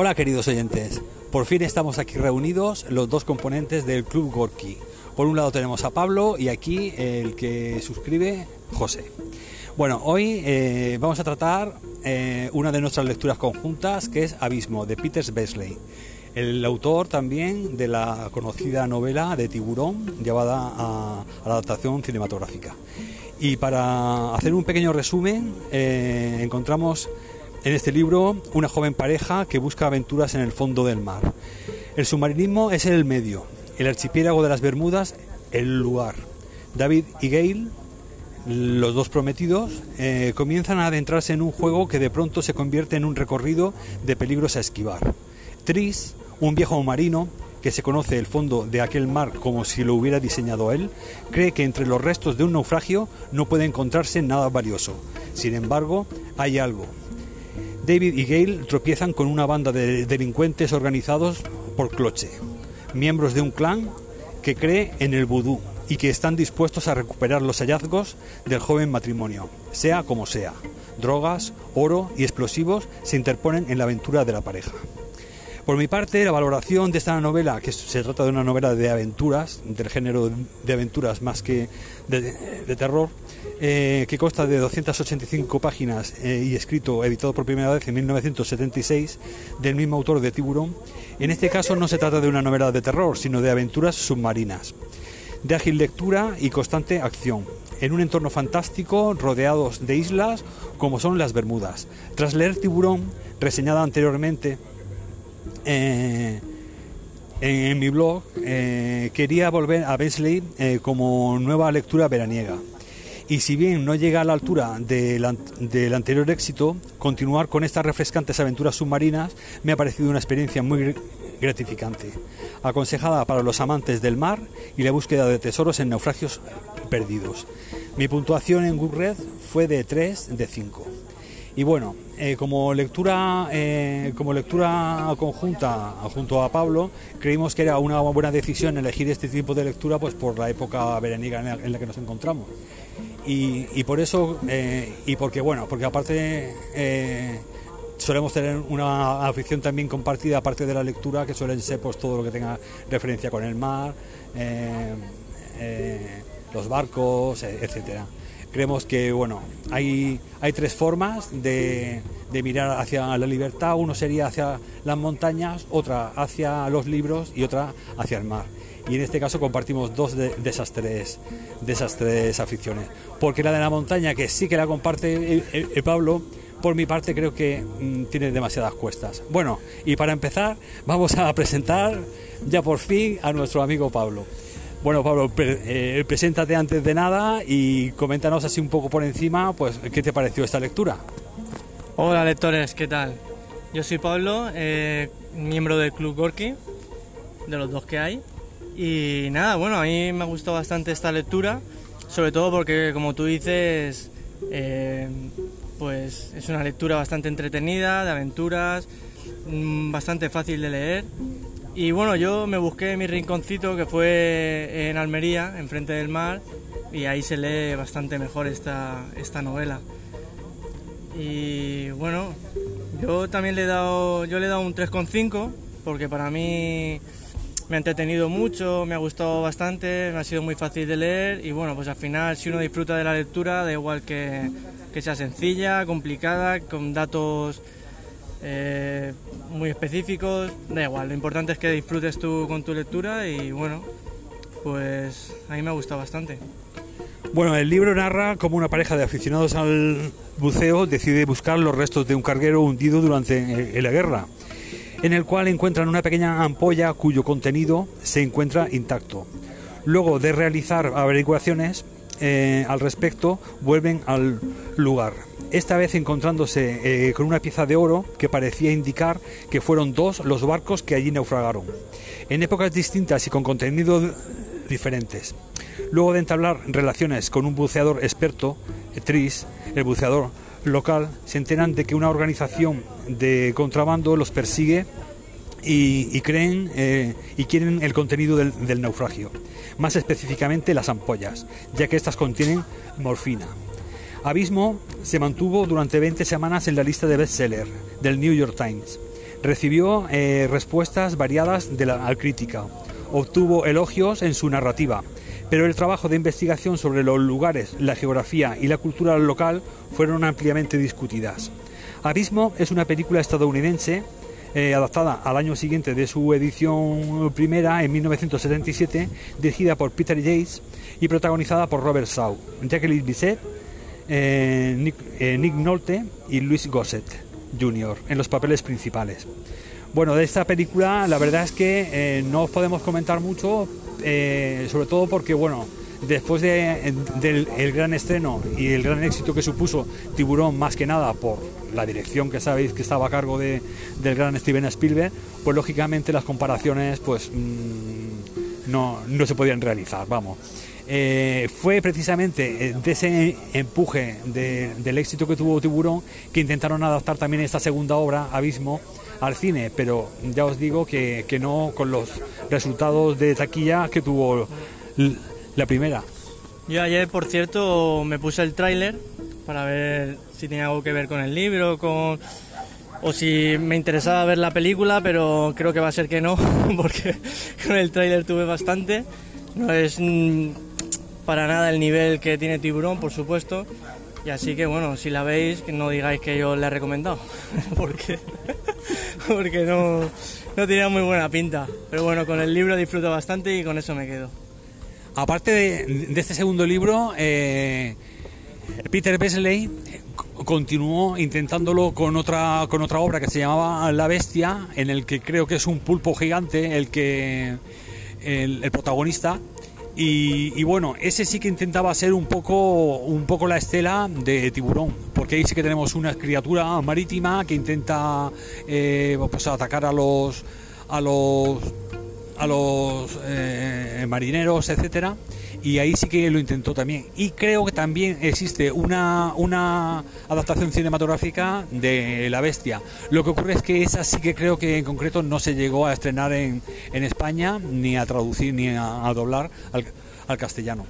Hola queridos oyentes, por fin estamos aquí reunidos los dos componentes del Club Gorky. Por un lado tenemos a Pablo y aquí el que suscribe, José. Bueno, hoy eh, vamos a tratar eh, una de nuestras lecturas conjuntas que es Abismo de Peter Besley, el autor también de la conocida novela de Tiburón llevada a, la adaptación cinematográfica. Y para hacer un pequeño resumen, eh, encontramos en este libro una joven pareja que busca aventuras en el fondo del mar. El submarinismo es el medio, el archipiélago de las Bermudas el lugar. David y Gail, los dos prometidos, eh, comienzan a adentrarse en un juego que de pronto se convierte en un recorrido de peligros a esquivar. Tris, un viejo marino que se conoce el fondo de aquel mar como si lo hubiera diseñado él, cree que entre los restos de un naufragio no puede encontrarse nada valioso. Sin embargo, hay algo, David y Gail tropiezan con una banda de delincuentes organizados por Cloche, miembros de un clan que cree en el vudú y que están dispuestos a recuperar los hallazgos del joven matrimonio, sea como sea. Drogas, oro y explosivos se interponen en la aventura de la pareja. Por mi parte, la valoración de esta novela, que se trata de una novela de aventuras, del género de aventuras más que de, terror, eh, que consta de 285 páginas eh, y escrito, editado por primera vez en 1976, del mismo autor de Tiburón. En este caso no se trata de una novela de terror, sino de aventuras submarinas, de ágil lectura y constante acción, en un entorno fantástico rodeados de islas como son las Bermudas. Tras leer Tiburón, reseñada anteriormente, eh, en, mi blog, quería volver a Besley como nueva lectura veraniega y si bien no llega a la altura del, anterior éxito, continuar con estas refrescantes aventuras submarinas me ha parecido una experiencia muy gratificante, aconsejada para los amantes del mar y la búsqueda de tesoros en naufragios perdidos. Mi puntuación en Red fue de 3 de 5. Y bueno, eh, como lectura eh, como lectura conjunta junto a Pablo, creímos que era una buena decisión elegir este tipo de lectura pues por la época veraniega en la que nos encontramos y, por eso, eh, y porque bueno, porque aparte eh, solemos tener una afición también compartida, aparte de la lectura, que suelen ser pues todo lo que tenga referencia con el mar, los barcos, etcétera. Creemos que bueno, hay, hay tres formas de, de mirar hacia la libertad. Uno sería hacia las montañas, otra hacia los libros y otra hacia el mar y en este caso compartimos dos de, esas, tres, de esas tres aficiones. Porque la de la montaña, que sí que la comparte el, Pablo, por mi parte creo que mm, tiene demasiadas cuestas. Bueno, y para empezar vamos a presentar ya por fin a nuestro amigo Pablo. Bueno, Pablo, eh, preséntate antes de nada y coméntanos así un poco por encima, pues, ¿qué te pareció esta lectura? Hola lectores, ¿qué tal? Yo soy Pablo, eh, miembro del Club Gorky, de los dos que hay. Y nada, bueno, a mí me ha gustado bastante esta lectura, sobre todo porque, como tú dices, eh, pues es una lectura bastante entretenida, de aventuras, mm, bastante fácil de leer. Y bueno, yo me busqué mi rinconcito que fue en Almería, enfrente del mar, y ahí se lee bastante mejor esta, esta novela. Y bueno, yo también le he dado, yo le he dado un 3,5, porque para mí me ha entretenido mucho, me ha gustado bastante, me ha sido muy fácil de leer y bueno, pues al final si uno disfruta de la lectura, da igual que, sea sencilla, complicada, con datos eh, muy específicos, da igual, lo importante es que disfrutes tú con tu lectura y bueno, pues a mí me ha gustado bastante. Bueno, el libro narra cómo una pareja de aficionados al buceo decide buscar los restos de un carguero hundido durante la guerra en el cual encuentran una pequeña ampolla cuyo contenido se encuentra intacto. Luego de realizar averiguaciones eh, al respecto, vuelven al lugar. Esta vez encontrándose eh, con una pieza de oro que parecía indicar que fueron dos los barcos que allí naufragaron, en épocas distintas y con contenidos diferentes. Luego de entablar relaciones con un buceador experto, Tris, el buceador local se enteran de que una organización de contrabando los persigue y, creen eh, y quieren el contenido del, naufragio, más específicamente las ampollas, ya que estas contienen morfina. Abismo se mantuvo durante 20 semanas en la lista de bestseller del New York Times. Recibió eh, respuestas variadas de la crítica. Obtuvo elogios en su narrativa, pero el trabajo de investigación sobre los lugares, la geografía y la cultura local fueron ampliamente discutidas. Abismo es una película estadounidense eh, adaptada al año siguiente de su edición primera, en 1977, dirigida por Peter Yates y protagonizada por Robert Shaw, Jacqueline Bisset, eh, Nick, eh, Nick Nolte y Luis Gossett Jr. en los papeles principales. Bueno, de esta película la verdad es que no os podemos comentar mucho, sobre todo porque, bueno, después de, del el gran estreno y el gran éxito que supuso Tiburón, más que nada por la dirección que sabéis que estaba a cargo de, del gran Steven Spielberg, pues lógicamente las comparaciones pues mm, no, no se podían realizar, vamos. Eh, fue precisamente de ese empuje del éxito que tuvo Tiburón que intentaron adaptar también esta segunda obra, Abismo, al cine, pero ya os digo que, que no con los resultados de taquilla que tuvo la primera. Yo ayer, por cierto, me puse el tráiler para ver si tenía algo que ver con el libro, con o si me interesaba ver la película, pero creo que va a ser que no, porque con el tráiler tuve bastante. No es mm, para nada el nivel que tiene Tiburón, por supuesto. Y así que bueno, si la veis, no digáis que yo la he recomendado, porque, porque no, no tenía muy buena pinta. Pero bueno, con el libro disfruto bastante y con eso me quedo. Aparte de, este segundo libro, eh, Peter Besley continuó intentándolo con otra con otra obra que se llamaba La Bestia, en el que creo que es un pulpo gigante el que el, protagonista. Y, bueno, ese sí que intentaba ser un poco, un poco la estela de tiburón, porque ahí sí que tenemos una criatura marítima que intenta eh, pues atacar a los a los a los eh, marineros, etcétera, y ahí sí que lo intentó también. Y creo que también existe una, una adaptación cinematográfica de La Bestia. Lo que ocurre es que esa sí que creo que en concreto no se llegó a estrenar en, en España, ni a traducir, ni a, doblar al, al castellano.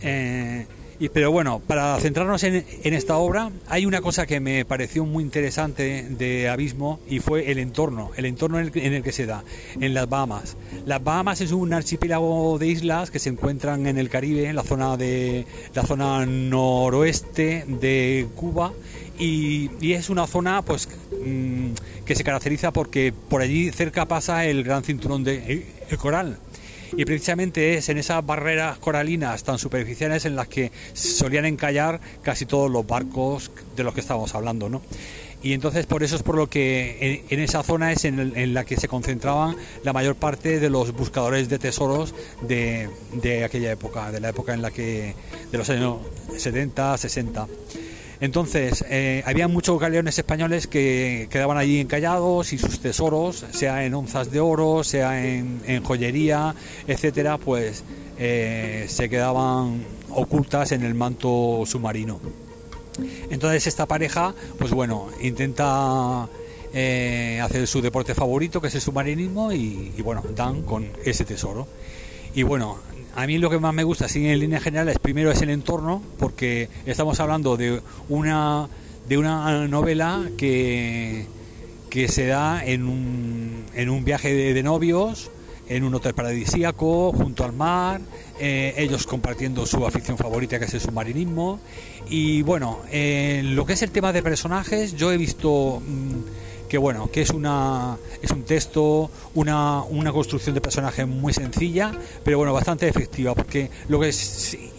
Eh, pero bueno, para centrarnos en, esta obra, hay una cosa que me pareció muy interesante de Abismo y fue el entorno, el entorno en el, que se da, en las Bahamas. Las Bahamas es un archipiélago de islas que se encuentran en el Caribe, en la zona de la zona noroeste de Cuba y, es una zona pues mm, que se caracteriza porque por allí cerca pasa el gran cinturón de coral y precisamente es en esas barreras coralinas tan superficiales en las que solían encallar casi todos los barcos de los que estábamos hablando, ¿no? Y entonces por eso es por lo que en, esa zona es en, la que se concentraban la mayor parte de los buscadores de tesoros de, de aquella época, de la época en la que, de los años 70, 60. Entonces, eh, había muchos galeones españoles que quedaban allí encallados y sus tesoros, sea en onzas de oro, sea en, joyería, etcétera, pues eh, se quedaban ocultas en el manto submarino. Entonces esta pareja, pues bueno, intenta eh, hacer su deporte favorito, que es el submarinismo, y, y bueno, dan con ese tesoro. Y bueno, a mí lo que más me gusta, así en línea general, es primero es el entorno, porque estamos hablando de una, de una novela que, que se da en un, en un viaje de, novios, en un hotel paradisíaco, junto al mar, eh, ellos compartiendo su afición favorita que es el submarinismo. Y bueno, lo que es el tema de personajes, yo he visto... Mm, que bueno, que es una es un texto, una, una construcción de personaje muy sencilla, pero bueno, bastante efectiva, porque lo que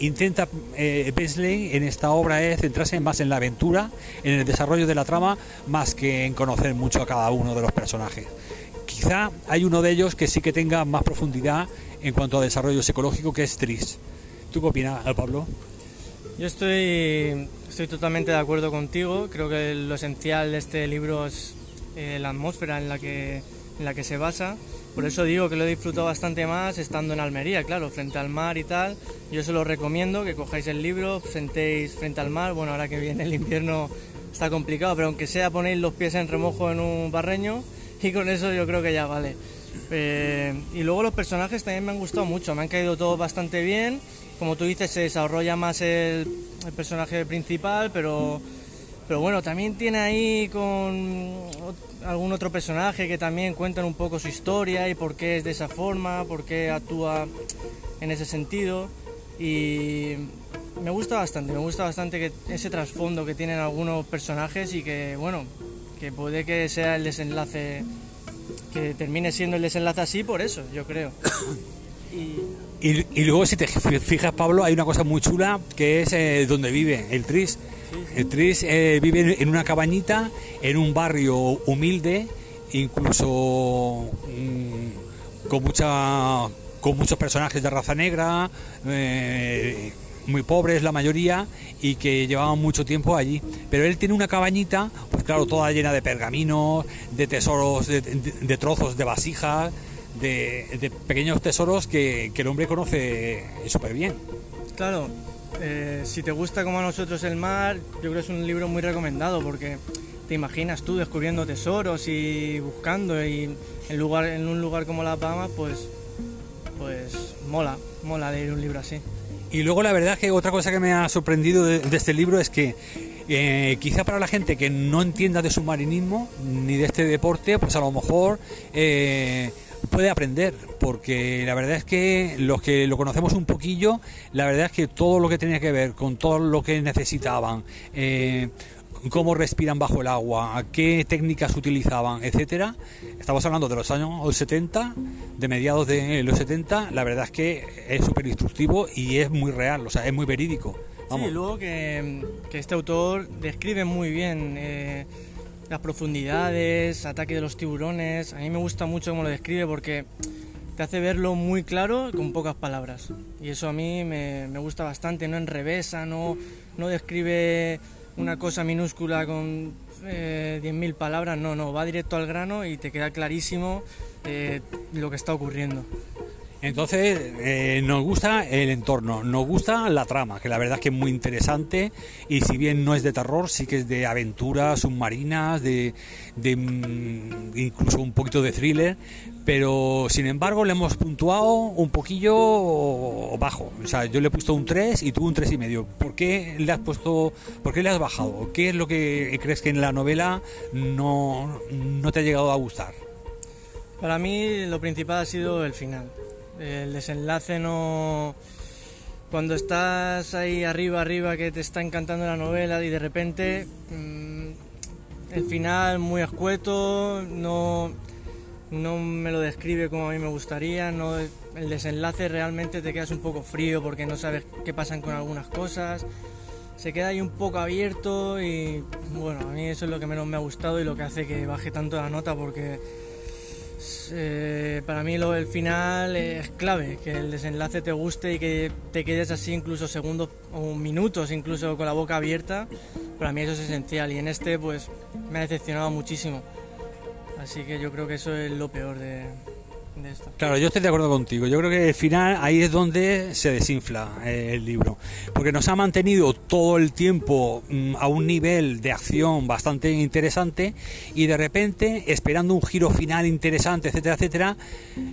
intenta eh, en esta obra es centrarse más en la aventura, en el desarrollo de la trama, más que en conocer mucho a cada uno de los personajes. Quizá hay uno de ellos que sí que tenga más profundidad en cuanto a desarrollo psicológico, que es Tris. ¿Tú qué opinas, Pablo? Yo estoy, estoy totalmente de acuerdo contigo. Creo que lo esencial de este libro es eh, la atmósfera en la, que, en la que se basa. Por eso digo que lo he disfrutado bastante más estando en Almería, claro, frente al mar y tal. Yo se lo recomiendo que cojáis el libro, sentéis frente al mar. Bueno, ahora que viene el invierno está complicado, pero aunque sea ponéis los pies en remojo en un barreño y con eso yo creo que ya vale. Eh, y luego los personajes también me han gustado mucho, me han caído todos bastante bien. Como tú dices, se desarrolla más el, el personaje principal, pero Pero bueno, también tiene ahí con algún otro personaje que también cuentan un poco su historia y por qué es de esa forma, por qué actúa en ese sentido. Y me gusta bastante, me gusta bastante que ese trasfondo que tienen algunos personajes y que, bueno, que puede que sea el desenlace, que termine siendo el desenlace así por eso, yo creo. Y, luego, si te fijas, Pablo, hay una cosa muy chula que es eh, donde vive el Tris. Tris eh, vive en una cabañita, en un barrio humilde, incluso mm, con, mucha, con muchos personajes de raza negra, eh, muy pobres la mayoría, y que llevaban mucho tiempo allí. Pero él tiene una cabañita, pues claro, toda llena de pergaminos, de tesoros, de trozos de vasijas de, pequeños tesoros que, el hombre conoce súper bien. Claro, eh, si te gusta como a nosotros el mar, yo creo que es un libro muy recomendado porque te imaginas tú descubriendo tesoros y buscando y en, lugar, en un lugar como La Palma, pues, pues mola, mola leer un libro así. Y luego la verdad que otra cosa que me ha sorprendido de, este libro es que eh, quizá para la gente que no entienda de submarinismo ni de este deporte, pues a lo mejor eh, puede aprender, porque la verdad es que los que lo conocemos un poquillo, la verdad es que todo lo que tenía que ver con todo lo que necesitaban, eh, cómo respiran bajo el agua, qué técnicas utilizaban, etcétera. Estamos hablando de los años 70, de mediados de los 70, la verdad es que es súper instructivo y es muy real, o sea, es muy verídico. Vamos. Sí, luego que, este autor describe muy bien eh, las profundidades, ataque de los tiburones. A mí me gusta mucho cómo lo describe porque te hace verlo muy claro con pocas palabras. Y eso a mí me, gusta bastante, no enrevesa, no, no describe una cosa minúscula con eh, 10.000 palabras, no, no, va directo al grano y te queda clarísimo eh, lo que está ocurriendo. Entonces, eh, nos gusta el entorno, nos gusta la trama, que la verdad es que es muy interesante y si bien no es de terror, sí que es de aventuras submarinas, de, mm, incluso un poquito de thriller, pero sin embargo le hemos puntuado un poquillo bajo. O sea, yo le he puesto un 3 y tú un 3,5. y medio. ¿Por qué le has puesto, por qué le has bajado? ¿Qué es lo que crees que en la novela no, no te ha llegado a gustar? Para mí lo principal ha sido el final. El desenlace no... Cuando estás ahí arriba, arriba, que te está encantando la novela y de repente mm, el final muy escueto, no, no me lo describe como a mí me gustaría, no, el desenlace realmente te quedas un poco frío porque no sabes qué pasan con algunas cosas, se queda ahí un poco abierto y bueno, a mí eso es lo que menos me ha gustado y lo que hace que baje tanto la nota porque eh, para mí lo del final es clave, que el desenlace te guste y que te quedes así incluso segundos o minutos incluso con la boca abierta. Para mí eso es esencial y en este pues me ha decepcionado muchísimo. Así que yo creo que eso es lo peor de, Claro, yo estoy de acuerdo contigo. Yo creo que al final ahí es donde se desinfla eh, el libro. Porque nos ha mantenido todo el tiempo mm, a un nivel de acción bastante interesante y de repente, esperando un giro final interesante, etcétera, etcétera,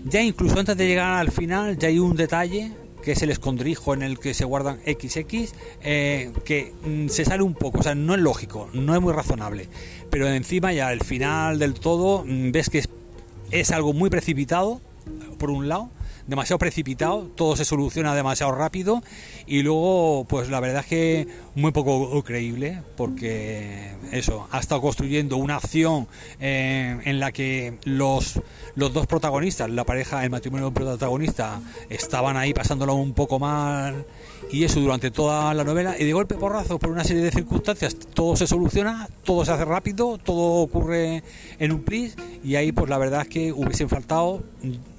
ya incluso antes de llegar al final ya hay un detalle que es el escondrijo en el que se guardan XX, eh, que mm, se sale un poco, o sea, no es lógico, no es muy razonable, pero encima ya al final del todo mm, ves que es es algo muy precipitado, por un lado, demasiado precipitado, todo se soluciona demasiado rápido y luego, pues la verdad es que muy poco creíble, porque eso, ha estado construyendo una acción eh, en la que los, los dos protagonistas, la pareja, el matrimonio protagonista, estaban ahí pasándolo un poco mal y eso durante toda la novela y de golpe porrazo por una serie de circunstancias todo se soluciona, todo se hace rápido, todo ocurre en un plis y ahí pues la verdad es que hubiesen faltado.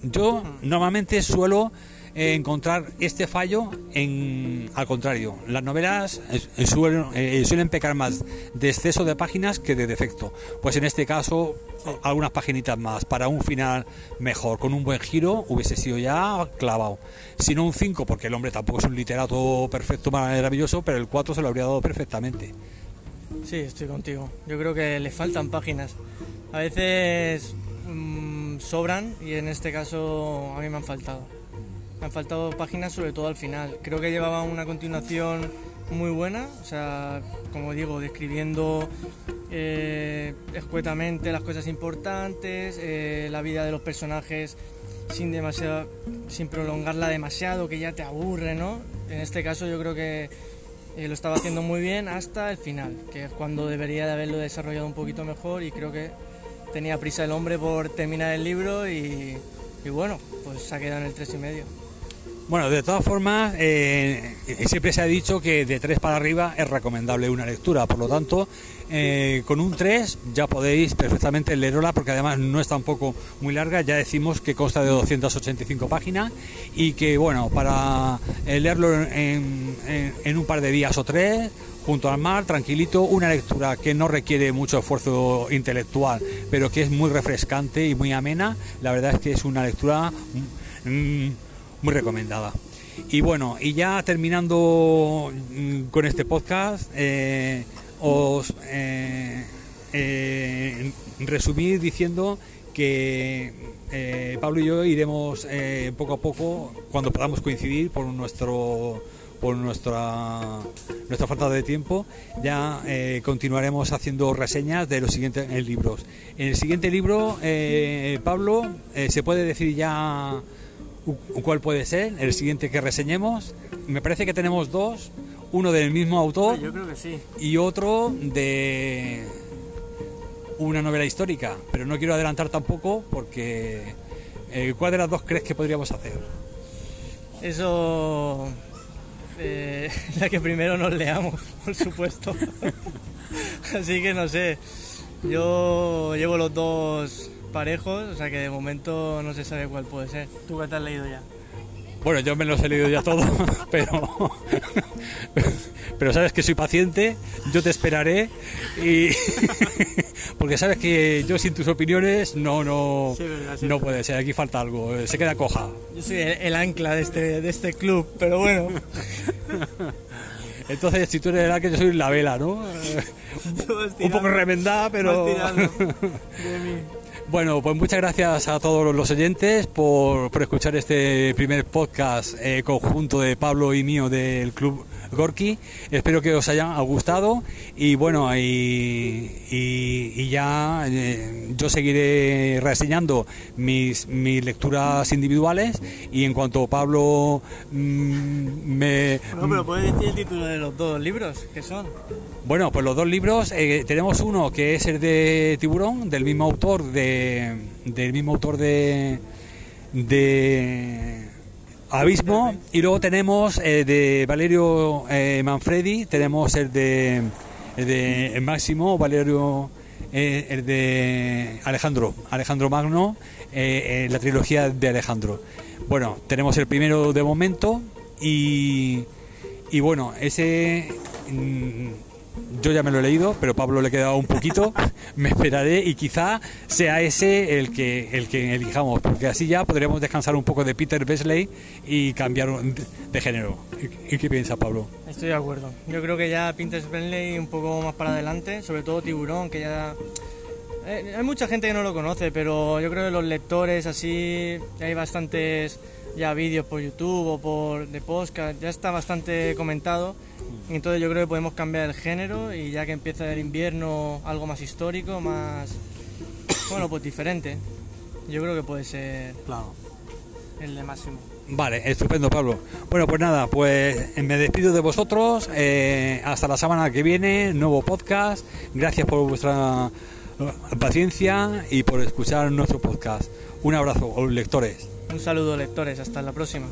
Yo normalmente suelo eh, encontrar este fallo en al contrario las novelas eh, suelen, eh, suelen pecar más de exceso de páginas que de defecto. Pues en este caso algunas paginitas más. Para un final mejor con un buen giro hubiese sido ya clavado. Si no un 5 porque el hombre tampoco es un literato perfecto maravilloso pero el 4 se lo habría dado perfectamente. Sí estoy contigo. Yo creo que le faltan páginas. A veces mm, sobran y en este caso a mí me han faltado han faltado páginas sobre todo al final. Creo que llevaba una continuación muy buena, o sea, como digo, describiendo eh, escuetamente las cosas importantes, eh, la vida de los personajes sin demasiado, sin prolongarla demasiado, que ya te aburre, ¿no? En este caso yo creo que eh, lo estaba haciendo muy bien hasta el final, que es cuando debería de haberlo desarrollado un poquito mejor y creo que tenía prisa el hombre por terminar el libro y, y bueno, pues se ha quedado en el tres y medio. Bueno, de todas formas, eh, siempre se ha dicho que de 3 para arriba es recomendable una lectura, por lo tanto, eh, con un 3 ya podéis perfectamente leerla, porque además no es tampoco muy larga, ya decimos que consta de 285 páginas y que, bueno, para eh, leerlo en, en un par de días o tres, junto al mar, tranquilito, una lectura que no requiere mucho esfuerzo intelectual, pero que es muy refrescante y muy amena, la verdad es que es una lectura... Mm, muy recomendada. Y bueno, y ya terminando mm, con este podcast, eh, os eh, eh, resumí diciendo que Pablo y yo iremos poco a poco, cuando podamos coincidir por nuestro por nuestra nuestra falta de tiempo, ya continuaremos haciendo reseñas de los siguientes libros. En el siguiente libro, Pablo, se puede decir ya ¿Cuál puede ser? El siguiente que reseñemos. Me parece que tenemos dos. Uno del mismo autor. Yo creo que sí. Y otro de una novela histórica. Pero no quiero adelantar tampoco porque... Eh, ¿Cuál de las dos crees que podríamos hacer? Eso... Eh, la que primero nos leamos, por supuesto. Así que no sé. Yo llevo los dos parejos, o sea que de momento no se sabe cuál puede ser. ¿Tú qué te has leído ya? Bueno, yo me los he leído ya todo, pero pero sabes que soy paciente, yo te esperaré y porque sabes que yo sin tus opiniones no no no puede ser, aquí falta algo, se queda coja. Yo soy el, ancla de este de este club, pero bueno. Entonces, si tú eres el ancla, yo soy la vela, ¿no? Un poco remendada, pero bueno, pues muchas gracias a todos los oyentes por, escuchar este primer podcast eh, conjunto de Pablo y mío del Club Gorky. Espero que os haya gustado y bueno, y, ya eh, yo seguiré reseñando mis, mis lecturas individuales y en cuanto Pablo mm, me... No, pero puedes decir el título de los dos libros, ¿qué son? Bueno, pues los dos libros, eh, tenemos uno que es el de Tiburón, del mismo autor de... del mismo autor de... de Abismo. Y luego tenemos eh, de Valerio eh, Manfredi, tenemos el de, el de Máximo, Valerio, eh, el de Alejandro, Alejandro Magno, la trilogía de Alejandro. Bueno, tenemos el primero de momento y, y bueno, ese... Mm, yo ya me lo he leído, pero Pablo le ha quedado un poquito. me esperaré y quizá sea ese el que el que elijamos, porque así ya podríamos descansar un poco de Peter Besley y cambiar de género. ¿Y qué piensa Pablo? Estoy de acuerdo. Yo creo que ya Peter Besley un poco más para adelante, sobre todo Tiburón, que ya eh, hay mucha gente que no lo conoce, pero yo creo que los lectores así hay bastantes ya vídeos por YouTube o por de podcast, ya está bastante comentado entonces yo creo que podemos cambiar el género y ya que empieza el invierno algo más histórico, más, bueno, pues diferente. Yo creo que puede ser claro. el de máximo. Vale, estupendo Pablo. Bueno, pues nada, pues me despido de vosotros. Eh, hasta la semana que viene, nuevo podcast. Gracias por vuestra paciencia y por escuchar nuestro podcast. Un abrazo, lectores. Un saludo, lectores. Hasta la próxima.